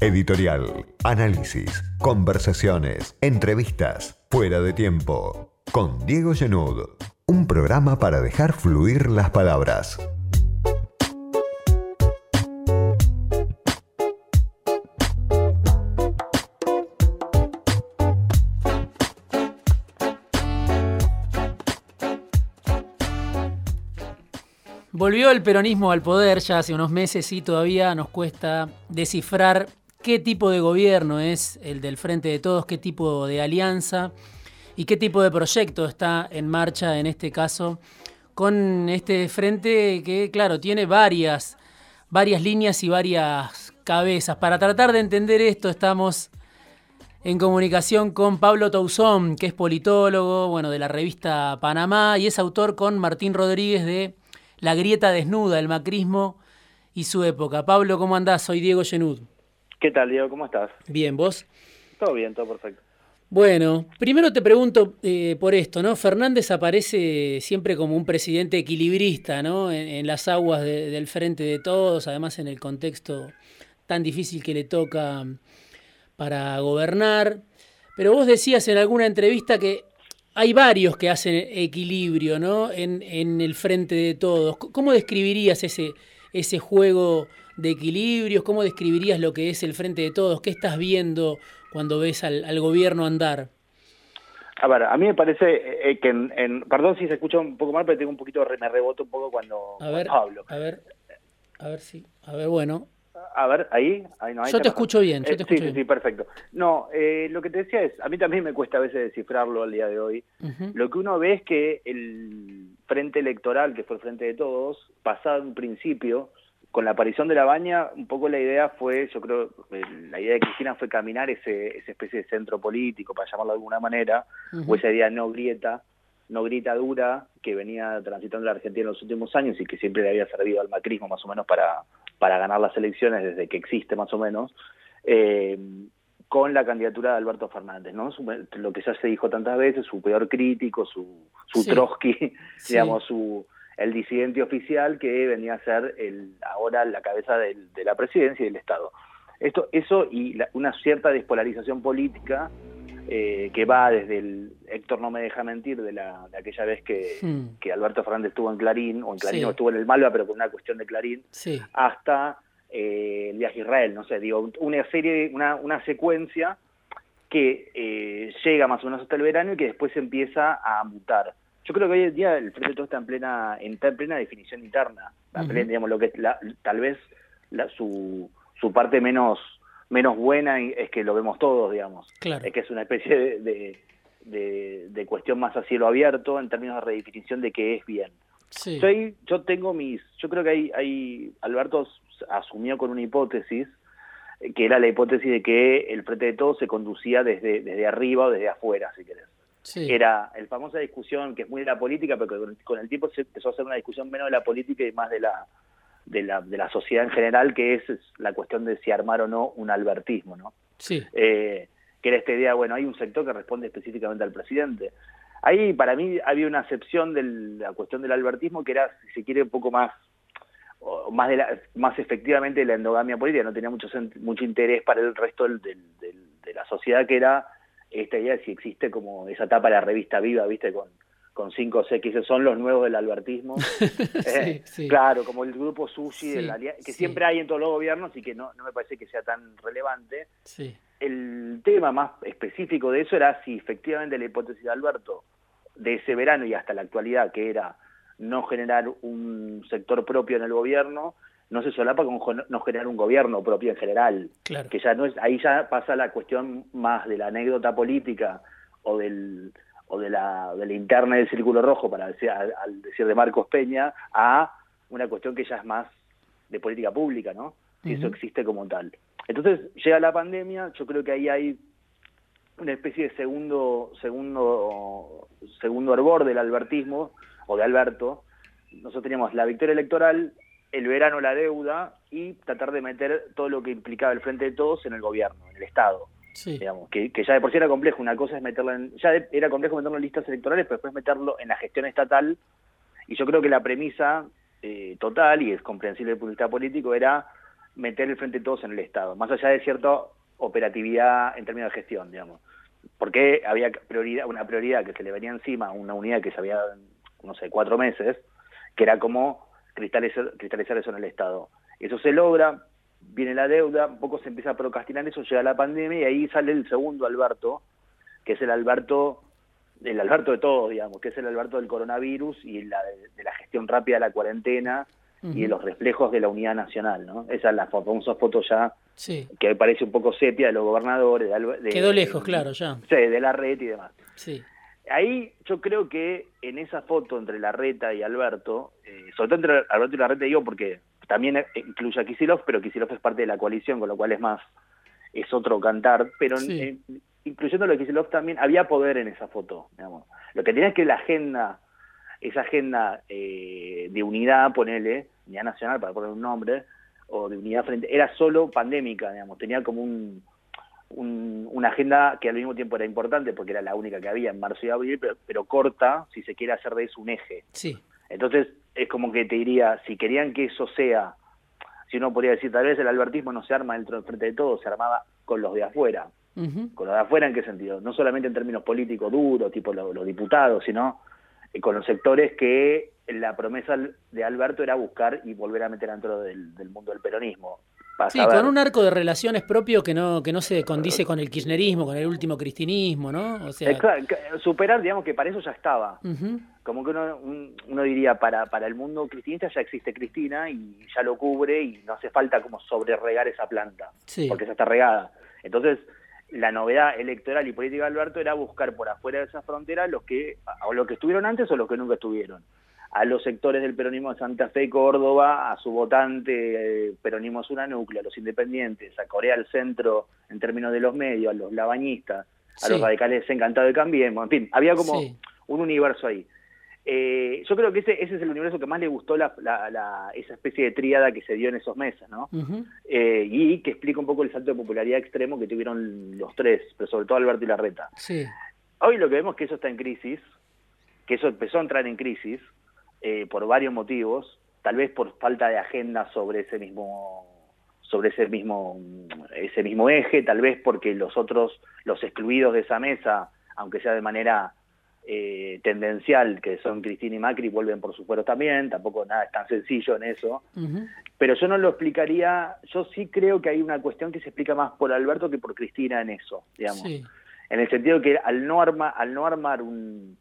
Editorial, análisis, conversaciones, entrevistas, fuera de tiempo. Con Diego Genud. Un programa para dejar fluir las palabras. Volvió el peronismo al poder ya hace unos meses y todavía nos cuesta descifrar qué tipo de gobierno es el del Frente de Todos, qué tipo de alianza y qué tipo de proyecto está en marcha en este caso con este frente que, claro, tiene varias, varias líneas y varias cabezas. Para tratar de entender esto estamos en comunicación con Pablo Tauzón, que es politólogo, bueno, de la revista Panamá y es autor con Martín Rodríguez de La grieta desnuda, el macrismo y su época. Pablo, ¿cómo andás? Soy Diego Genud. ¿Qué tal, Diego? ¿Cómo estás? Bien, ¿vos? Todo bien, todo perfecto. Bueno, primero te pregunto eh, por esto, ¿no? Fernández aparece siempre como un presidente equilibrista, ¿no? En, las aguas del frente de todos, además en el contexto tan difícil que le toca para gobernar. Pero vos decías en alguna entrevista que hay varios que hacen equilibrio, ¿no? En, en el frente de todos. ¿Cómo describirías ese, ese juego de equilibrios? ¿Cómo describirías lo que es el frente de todos? ¿Qué estás viendo cuando ves al, gobierno andar? A ver, a mí me parece eh, que en, Perdón si se escucha un poco mal, pero tengo un poquito... Me reboto un poco cuando, a ver, hablo. A ver, a ver si... A ver, bueno. A ver, ahí. yo te escucho bien, yo te eh, escucho sí, sí, perfecto. No, eh, lo que te decía es, a mí también me cuesta a veces descifrarlo al día de hoy. Lo que uno ve es que el frente electoral, que fue el frente de todos, pasado un principio, con la aparición de la baña, un poco la idea fue, yo creo, la idea de Cristina fue caminar ese, esa especie de centro político, para llamarlo de alguna manera, o esa idea no grieta, no grita dura, que venía transitando la Argentina en los últimos años y que siempre le había servido al macrismo más o menos para, para ganar las elecciones desde que existe más o menos, eh, con la candidatura de Alberto Fernández, ¿no? lo que ya se dijo tantas veces, su peor crítico, su, su Trotsky, digamos, su el disidente oficial que venía a ser el, ahora la cabeza de la presidencia y del Estado. Esto, eso y una cierta despolarización política eh, que va desde el Héctor no me deja mentir de, la, de aquella vez que, hmm. que, Alberto Fernández estuvo en Clarín, o en Clarín o estuvo en el Malva, pero con una cuestión de Clarín, hasta eh, el viaje a Israel, no sé, digo, una serie, una, una secuencia que eh, llega más o menos hasta el verano y que después empieza a mutar. Yo creo que hoy en día el Frente de Todo está en plena, en plena definición interna. digamos, lo que la, tal vez la, su, su parte menos menos buena es que lo vemos todos, digamos. Es que es una especie de, de, cuestión más a cielo abierto en términos de redefinición de qué es bien. Yo, yo tengo mis, yo creo que hay, hay, Alberto asumió con una hipótesis que era la hipótesis de que el frente de todo se conducía desde, desde arriba o desde afuera, si querés. Era el famosa discusión que es muy de la política, pero que con el tiempo se empezó a hacer una discusión menos de la política y más de la, de la, de la sociedad en general, que es la cuestión de si armar o no un albertismo, ¿no? Sí. Eh, que era esta idea, bueno, hay un sector que responde específicamente al presidente. Ahí, para mí, había una acepción de la cuestión del albertismo que era, si se quiere, un poco más más de la, más efectivamente de la endogamia política, no tenía mucho mucho interés para el resto del, de la sociedad, que era esta idea de si existe como esa etapa de la revista viva, viste, con, con cinco que son los nuevos del albertismo. Eh, claro, como el grupo Sushi, que siempre hay en todos los gobiernos y que no, no me parece que sea tan relevante. El tema más específico de eso era si efectivamente la hipótesis de Alberto de ese verano y hasta la actualidad, que era no generar un sector propio en el gobierno, no se solapa con no generar un gobierno propio en general. Que ya no es, ahí ya pasa la cuestión más de la anécdota política o del o de la, de la interna del Círculo Rojo, para decir, al, decir de Marcos Peña, a una cuestión que ya es más de política pública, ¿no? Si eso existe como tal. Entonces, llega la pandemia, yo creo que ahí hay una especie de segundo, segundo, segundo hervor del albertismo, o de Alberto. Nosotros teníamos la victoria electoral, el verano la deuda y tratar de meter todo lo que implicaba el frente de todos en el gobierno, en el Estado. Digamos, que, ya de por sí era complejo. Una cosa es meterlo en. Ya era complejo meterlo en listas electorales, pero después meterlo en la gestión estatal. Y yo creo que la premisa eh, total, y es comprensible desde el punto de vista político, era meter el frente de todos en el Estado, más allá de cierta operatividad en términos de gestión, digamos. Porque había prioridad, una prioridad que se le venía encima, una unidad que se había, no sé, cuatro meses, que era como cristalizar, cristalizar eso en el Estado. Eso se logra, viene la deuda, un poco se empieza a procrastinar eso, llega la pandemia y ahí sale el segundo Alberto, que es el Alberto, el Alberto de todos, digamos, que es el Alberto del coronavirus y la de, la gestión rápida de la cuarentena y de los reflejos de la unidad nacional, ¿no? Esa es la famosa foto ya que parece un poco sepia de los gobernadores. De, Quedó lejos, claro, ya. Sí, de la red y demás. Sí. Ahí yo creo que en esa foto entre Larreta y Alberto, eh, sobre todo entre Alberto y Larreta digo porque también incluye a Kisilov, pero Kisilov es parte de la coalición, con lo cual es más, es otro cantar, pero incluyendo lo de Kisilov también había poder en esa foto, digamos. Lo que tenía es que la agenda, esa agenda eh, de unidad, ponele, unidad nacional para poner un nombre, o de unidad frente, era solo pandémica, digamos, tenía como un, una agenda que al mismo tiempo era importante porque era la única que había en marzo y abril, pero, pero corta si se quiere hacer de eso un eje. Sí. Entonces, es como que te diría, si querían que eso sea, si uno podría decir, tal vez el albertismo no se arma dentro del frente de todos, se armaba con los de afuera. ¿Con los de afuera en qué sentido? No solamente en términos políticos duros, tipo los, diputados, sino eh, con los sectores que la promesa de Alberto era buscar y volver a meter dentro del, del mundo del peronismo. Sí, con un arco de relaciones propio que no, que no se condice con el kirchnerismo, con el último cristinismo, ¿no? O sea... superar, digamos que para eso ya estaba. Como que uno, uno diría, para, para el mundo cristinista ya existe Cristina y ya lo cubre y no hace falta como sobre regar esa planta, porque ya está regada. Entonces, la novedad electoral y política de Alberto era buscar por afuera de esa frontera los que, o los que estuvieron antes o los que nunca estuvieron a los sectores del peronismo de Santa Fe y Córdoba, a su votante eh, peronismo es una núclea, a los independientes, a Corea del Centro en términos de los medios, a los labañistas, a los radicales encantados de Cambiemos, en fin, había como un universo ahí. Eh, yo creo que ese, ese es el universo que más le gustó la, esa especie de tríada que se dio en esos meses, ¿no? Eh, y que explica un poco el salto de popularidad extremo que tuvieron los tres, pero sobre todo Alberto y Larreta. Sí. Hoy lo que vemos es que eso está en crisis, que eso empezó a entrar en crisis, eh, por varios motivos, tal vez por falta de agenda sobre ese mismo sobre ese mismo ese mismo eje, tal vez porque los otros los excluidos de esa mesa, aunque sea de manera eh, tendencial, que son Cristina y Macri, vuelven por su fuero también, tampoco nada es tan sencillo en eso, pero yo no lo explicaría, yo sí creo que hay una cuestión que se explica más por Alberto que por Cristina en eso, digamos, en el sentido que al no, arma, al no armar un,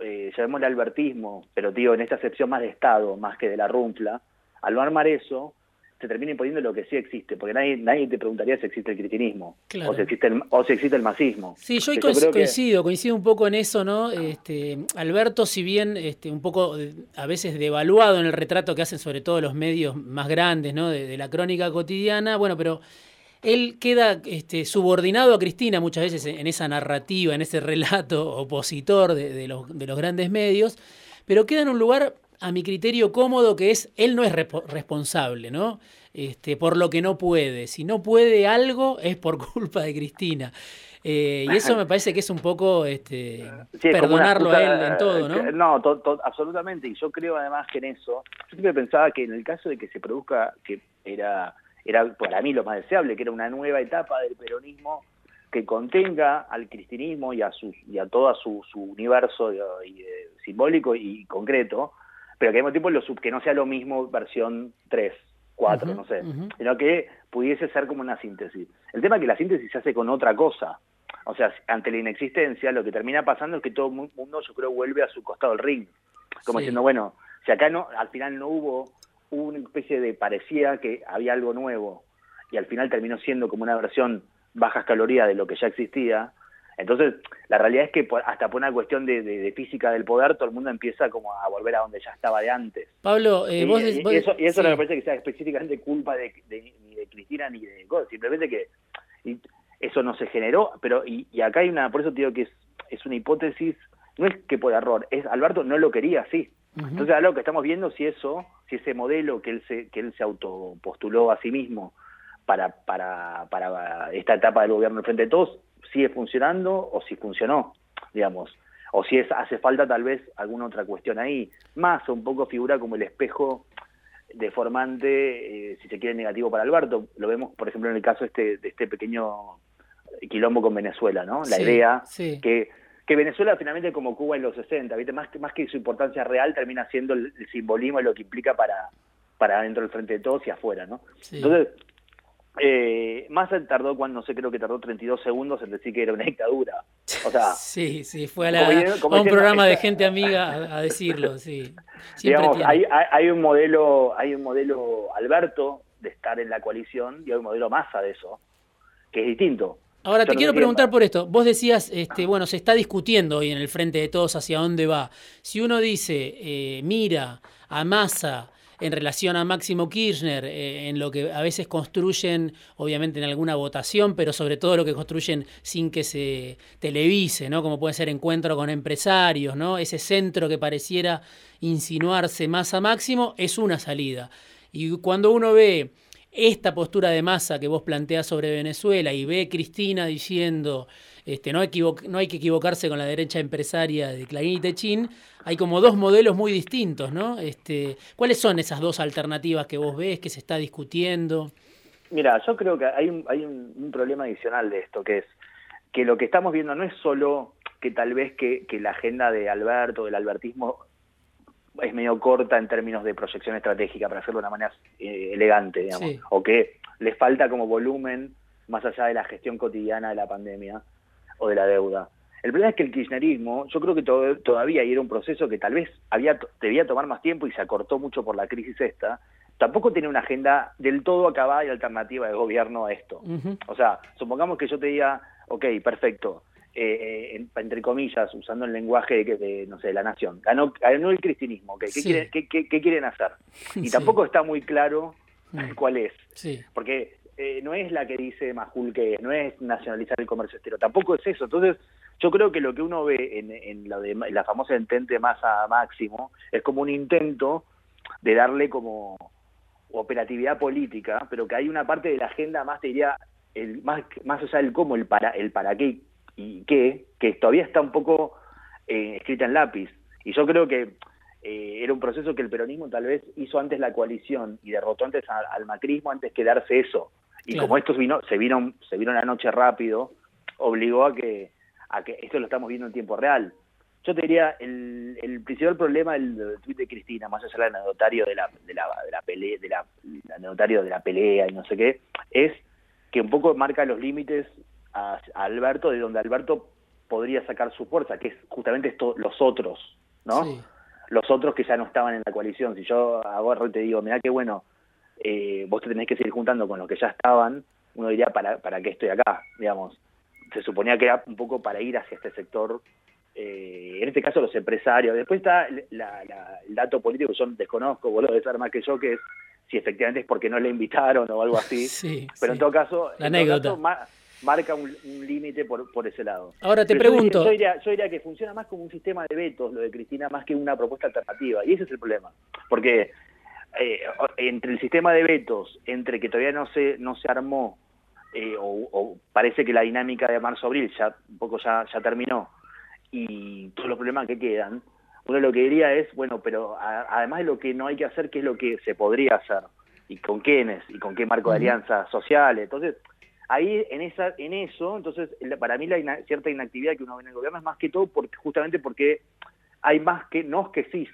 eh, llamémosle albertismo, pero digo, en esta excepción más de Estado, más que de la rumfla, al no armar eso, se termina imponiendo lo que sí existe, porque nadie, nadie te preguntaría si existe el cristianismo o, si existe el, o si existe el masismo. Sí, yo coincido, coincido un poco en eso, ¿no? Este, Alberto, si bien este, un poco a veces devaluado en el retrato que hacen sobre todo los medios más grandes, ¿no? de la crónica cotidiana, bueno, pero él queda este, subordinado a Cristina muchas veces en esa narrativa, en ese relato opositor de, los, grandes medios, pero queda en un lugar, a mi criterio, cómodo, que es, él no es responsable, ¿no? Este, por lo que no puede. Si no puede algo, es por culpa de Cristina. Eh, y eso me parece que es un poco este, perdonarlo a él en todo, ¿no? Eh, no, absolutamente. Y yo creo además que en eso, yo siempre pensaba que en el caso de que se produzca, que era era para mí lo más deseable, que era una nueva etapa del peronismo que contenga al cristianismo y a, su, y a todo su, su universo y, simbólico y concreto, pero que al mismo tiempo lo, que no sea lo mismo versión 3, 4, no sé, sino que pudiese ser como una síntesis. El tema es que la síntesis se hace con otra cosa. O sea, ante la inexistencia, lo que termina pasando es que todo el mundo, yo creo, vuelve a su costado del ring. Como diciendo, bueno, si acá no, al final no hubo hubo una especie de parecía que había algo nuevo y al final terminó siendo como una versión bajas calorías de lo que ya existía. Entonces, la realidad es que hasta por una cuestión de, física del poder, todo el mundo empieza como a volver a donde ya estaba de antes. Pablo, eh, vos, y, eso, y eso no me parece que sea específicamente culpa de, ni de Cristina ni de simplemente que eso no se generó, pero y, acá hay una, por eso te digo que es, es una hipótesis, no es que por error, es Alberto no lo quería así. Entonces, algo que estamos viendo si eso, si ese modelo que él se, que él se autopostuló a sí mismo para, para, para esta etapa del gobierno frente de todos, sigue funcionando o si funcionó, digamos. O si es, hace falta tal vez alguna otra cuestión ahí. Más un poco figura como el espejo deformante, eh, si se quiere, negativo para Alberto. Lo vemos, por ejemplo, en el caso este, de este pequeño quilombo con Venezuela, ¿no? La idea que, que Venezuela finalmente como Cuba en los 60, ¿viste? Más, más que su importancia real termina siendo el, simbolismo y lo que implica para, para dentro del frente de todos y afuera, ¿no? Entonces, eh, Massa tardó cuando, no sé, creo que tardó 32 segundos en decir que era una dictadura. O sea, sí, sí, fue a, un programa de gente amiga a, decirlo, sí. Digamos, hay, hay, un modelo, hay un modelo Alberto de estar en la coalición y hay un modelo Massa de eso, que es distinto. Ahora te quiero preguntar por esto. Vos decías, este, bueno, se está discutiendo hoy en el frente de todos hacia dónde va. Si uno dice, eh, mira a Massa en relación a Máximo Kirchner, eh, en lo que a veces construyen, obviamente en alguna votación, pero sobre todo lo que construyen sin que se televise, ¿no? Como puede ser encuentro con empresarios, ¿no? Ese centro que pareciera insinuarse más a Máximo es una salida. Y cuando uno ve esta postura de masa que vos planteás sobre Venezuela y ve Cristina diciendo este, no, no hay que equivocarse con la derecha empresaria de Clarín y Techín, hay como dos modelos muy distintos, ¿no? Este, ¿Cuáles son esas dos alternativas que vos ves, que se está discutiendo? Mira, yo creo que hay un, hay un, problema adicional de esto, que es que lo que estamos viendo no es solo que tal vez que, que la agenda de Alberto, del albertismo, es medio corta en términos de proyección estratégica, para hacerlo de una manera eh, elegante, digamos, o que les falta como volumen más allá de la gestión cotidiana de la pandemia o de la deuda. El problema es que el kirchnerismo, yo creo que todavía era un proceso que tal vez había debía tomar más tiempo y se acortó mucho por la crisis esta, tampoco tiene una agenda del todo acabada y alternativa de gobierno a esto. O sea, supongamos que yo te diga, ok, perfecto, eh, entre comillas, usando el lenguaje de, no sé, de la nación, ganó, ganó el cristianismo, ¿qué, quieren, qué, quieren hacer? Y tampoco está muy claro mm. cuál es. Porque eh, no es la que dice Majul que no es nacionalizar el comercio exterior, tampoco es eso. Entonces, yo creo que lo que uno ve en, en, de, la famosa entente masa máximo es como un intento de darle como operatividad política, pero que hay una parte de la agenda más, te diría, el, más, más allá del cómo, el para, el para qué y qué, que todavía está un poco eh, escrita en lápiz. Y yo creo que eh, era un proceso que el peronismo tal vez hizo antes la coalición y derrotó antes al, macrismo antes que darse eso. Y como esto vino, se vino, se vino la noche rápido, obligó a que a que esto lo estamos viendo en tiempo real. Yo te diría, el, el principal problema del, del tuit de Cristina, más allá del anecdotario de la, de la, de la pelea, de la, anecdotario de la pelea y no sé qué, es que un poco marca los límites a, Alberto, de donde Alberto podría sacar su fuerza, que es justamente esto, los otros, ¿no? Los otros que ya no estaban en la coalición. Si yo agarro y te digo, mira qué bueno, eh, vos te tenés que seguir juntando con los que ya estaban, uno diría, ¿para, para qué estoy acá? Digamos, se suponía que era un poco para ir hacia este sector, eh, en este caso los empresarios. Después está el dato político que yo desconozco, vos lo debes saber más que yo, que es si efectivamente es porque no le invitaron o algo así. Pero en todo caso, marca un, límite por, por, ese lado. Ahora te pregunto. Yo diría, yo diría, que funciona más como un sistema de vetos, lo de Cristina, más que una propuesta alternativa. Y ese es el problema. Porque eh, entre el sistema de vetos, entre que todavía no se, no se armó eh, o, parece que la dinámica de marzo-abril ya un poco ya, ya terminó y todos los problemas que quedan, uno lo que diría es, bueno, pero además de lo que no hay que hacer, ¿qué es lo que se podría hacer? ¿Y con quiénes? ¿Y con qué marco de alianzas sociales? Entonces, ahí en esa en eso, entonces para mí la cierta inactividad que uno ve en el gobierno es más que todo porque justamente porque hay más que no que sí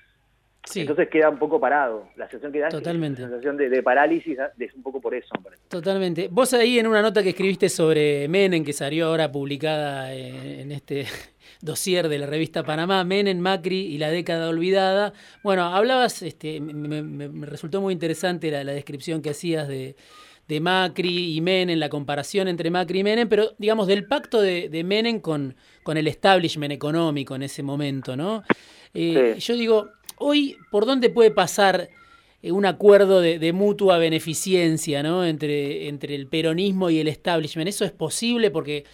entonces queda un poco parado. La sensación que da Totalmente. la sensación de, parálisis es un poco por eso. Totalmente. Vos ahí en una nota que escribiste sobre Menem, que salió ahora publicada en este dossier de la revista Panamá, Menem, Macri y la década olvidada. Bueno, hablabas, este, me, resultó muy interesante la, descripción que hacías de, Macri y Menem, la comparación entre Macri y Menem, pero digamos del pacto de, de Menem con, con el establishment económico en ese momento, ¿no? Eh, yo digo, Hoy, ¿por dónde puede pasar eh, un acuerdo de, mutua beneficencia ¿no? entre, entre el peronismo y el establishment? ¿Eso es posible? Porque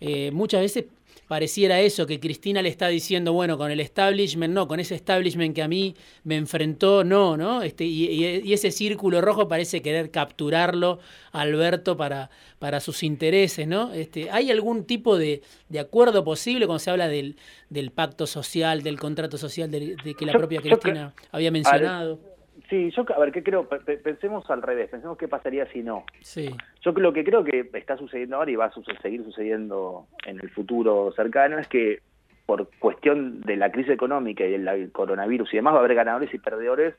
eh, muchas veces pareciera eso, que Cristina le está diciendo, bueno, con el establishment, no, con ese establishment que a mí me enfrentó, no, ¿no? Este, y, ese círculo rojo parece querer capturarlo Alberto para, para sus intereses, ¿no? Este, ¿Hay algún tipo de, acuerdo posible cuando se habla del, del pacto social, del contrato social de, que la propia Cristina había mencionado? Sí, yo, a ver, ¿qué creo? Pensemos al revés, pensemos qué pasaría si no. Sí. Yo lo que creo que está sucediendo ahora y va a seguir sucediendo en el futuro cercano es que por cuestión de la crisis económica y del coronavirus y demás va a haber ganadores y perdedores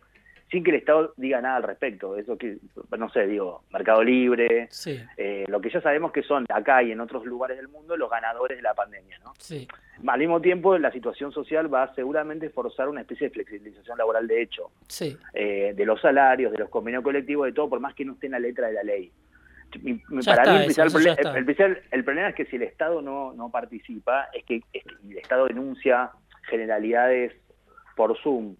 sin que el Estado diga nada al respecto. Eso que, no sé, digo, mercado libre, eh, lo que ya sabemos que son acá y en otros lugares del mundo los ganadores de la pandemia, ¿no? Sí. Al mismo tiempo, la situación social va a seguramente forzar una especie de flexibilización laboral de hecho, sí. Eh, de los salarios, de los convenios colectivos, de todo, por más que no esté en la letra de la ley. para mí el, problema es que si el Estado no, no participa, es que, es que el Estado denuncia generalidades por Zoom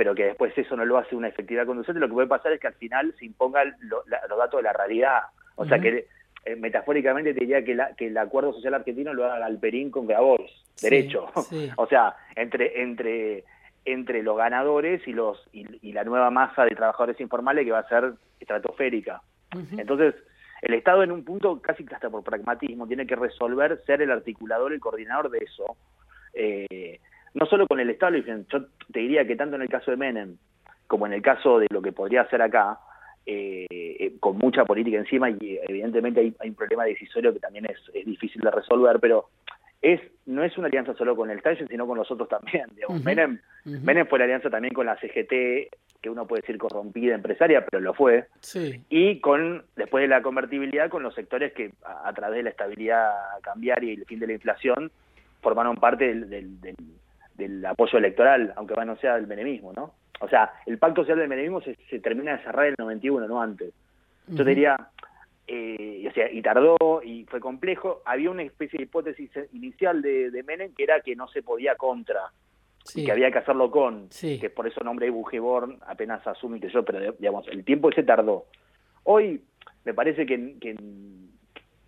pero que después eso no lo hace una efectividad conducente, lo que puede pasar es que al final se impongan los datos de la realidad. O sea que eh, metafóricamente te diría que, que el acuerdo social argentino lo haga Galperín con Grabois, derecho. o sea, entre, entre, entre los ganadores y, los, y, la nueva masa de trabajadores informales que va a ser estratosférica. Entonces, el Estado en un punto, casi hasta por pragmatismo, tiene que resolver ser el articulador, el coordinador de eso. Eh, no solo con el establishment, yo te diría que tanto en el caso de Menem como en el caso de lo que podría hacer acá, eh, eh, con mucha política encima y evidentemente hay, un problema decisorio que también es, difícil de resolver, pero es no es una alianza solo con el establishment, sino con los otros también. Menem, Menem fue la alianza también con la CGT, que uno puede decir corrompida empresaria, pero lo fue. Y con después de la convertibilidad, con los sectores que a, través de la estabilidad cambiaria y el fin de la inflación formaron parte del del apoyo electoral, aunque no sea del menemismo, ¿no? O sea, el pacto social del menemismo se, termina de cerrar en el 91, no antes. Yo diría, eh, o sea, y tardó y fue complejo. Había una especie de hipótesis inicial de, de Menem que era que no se podía contra, que había que hacerlo con, que por eso nombre Bujeborn apenas asume que yo, pero digamos, el tiempo ese tardó. Hoy me parece que, que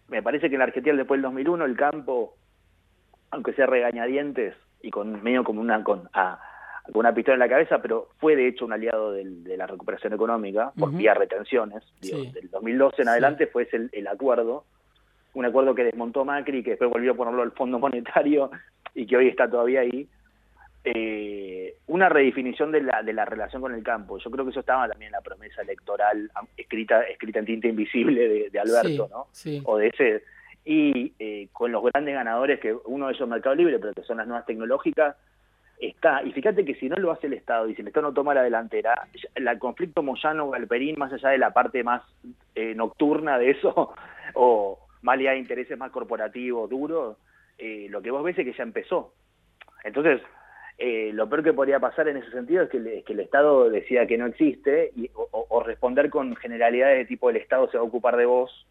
me parece que en la Argentina después del 2001 el campo, aunque sea regañadientes, y con medio como una con, una pistola en la cabeza, pero fue de hecho un aliado de la recuperación económica por vía retenciones. Del 2012 en adelante fue ese el, acuerdo, un acuerdo que desmontó Macri, que después volvió a ponerlo al Fondo Monetario y que hoy está todavía ahí. Eh, una redefinición de la, de la relación con el campo. Yo creo que eso estaba también en la promesa electoral escrita escrita en tinta invisible de, Alberto, ¿no? O de ese y eh, con los grandes ganadores, que uno de ellos es Mercado Libre, pero que son las nuevas tecnológicas, está. Y fíjate que si no lo hace el Estado y si el Estado no toma la delantera, el conflicto Moyano-Galperín, más allá de la parte más eh, nocturna de eso, o más allá de intereses más corporativos, duros, eh, lo que vos ves es que ya empezó. Entonces, lo peor que podría pasar en ese sentido es que, el Estado decida que no existe y, o, responder con generalidades de tipo el Estado se va a ocupar de vos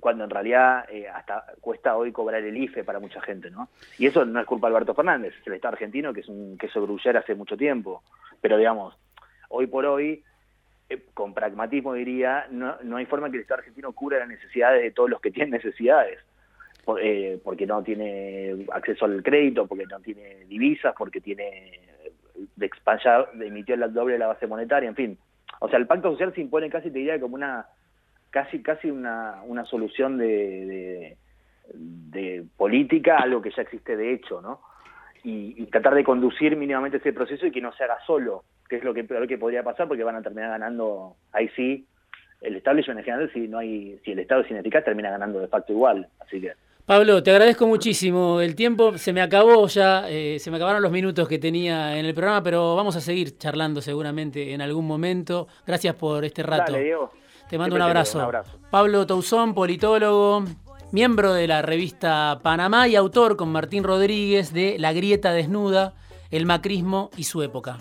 cuando en realidad eh, hasta cuesta hoy cobrar el IFE para mucha gente, ¿no? Y eso no es culpa de Alberto Fernández, es el Estado argentino que es un queso gruyere hace mucho tiempo. Pero digamos, hoy por hoy, eh, con pragmatismo diría, no, no hay forma que el Estado argentino cubra las necesidades de todos los que tienen necesidades. Eh, porque no tiene acceso al crédito, porque no tiene divisas, porque tiene de expansión, emitió la doble de la base monetaria, en fin. O sea, el pacto social se impone casi, te diría, como una casi casi una, una solución de, de, política algo que ya existe de hecho, ¿no? Y, tratar de conducir mínimamente ese proceso y que no se haga solo, que es lo que peor que podría pasar porque van a terminar ganando ahí sí el establishment en general si no hay si el Estado es ineficaz termina ganando de facto igual, así que Pablo, te agradezco muchísimo. El tiempo se me acabó ya, eh, se me acabaron los minutos que tenía en el programa, pero vamos a seguir charlando seguramente en algún momento. Gracias por este rato. Dale, Diego. Te mando un abrazo. Pablo Touzón, politólogo, miembro de la revista Panamá y autor con Martín Rodríguez de La Grieta Desnuda, el macrismo y su época.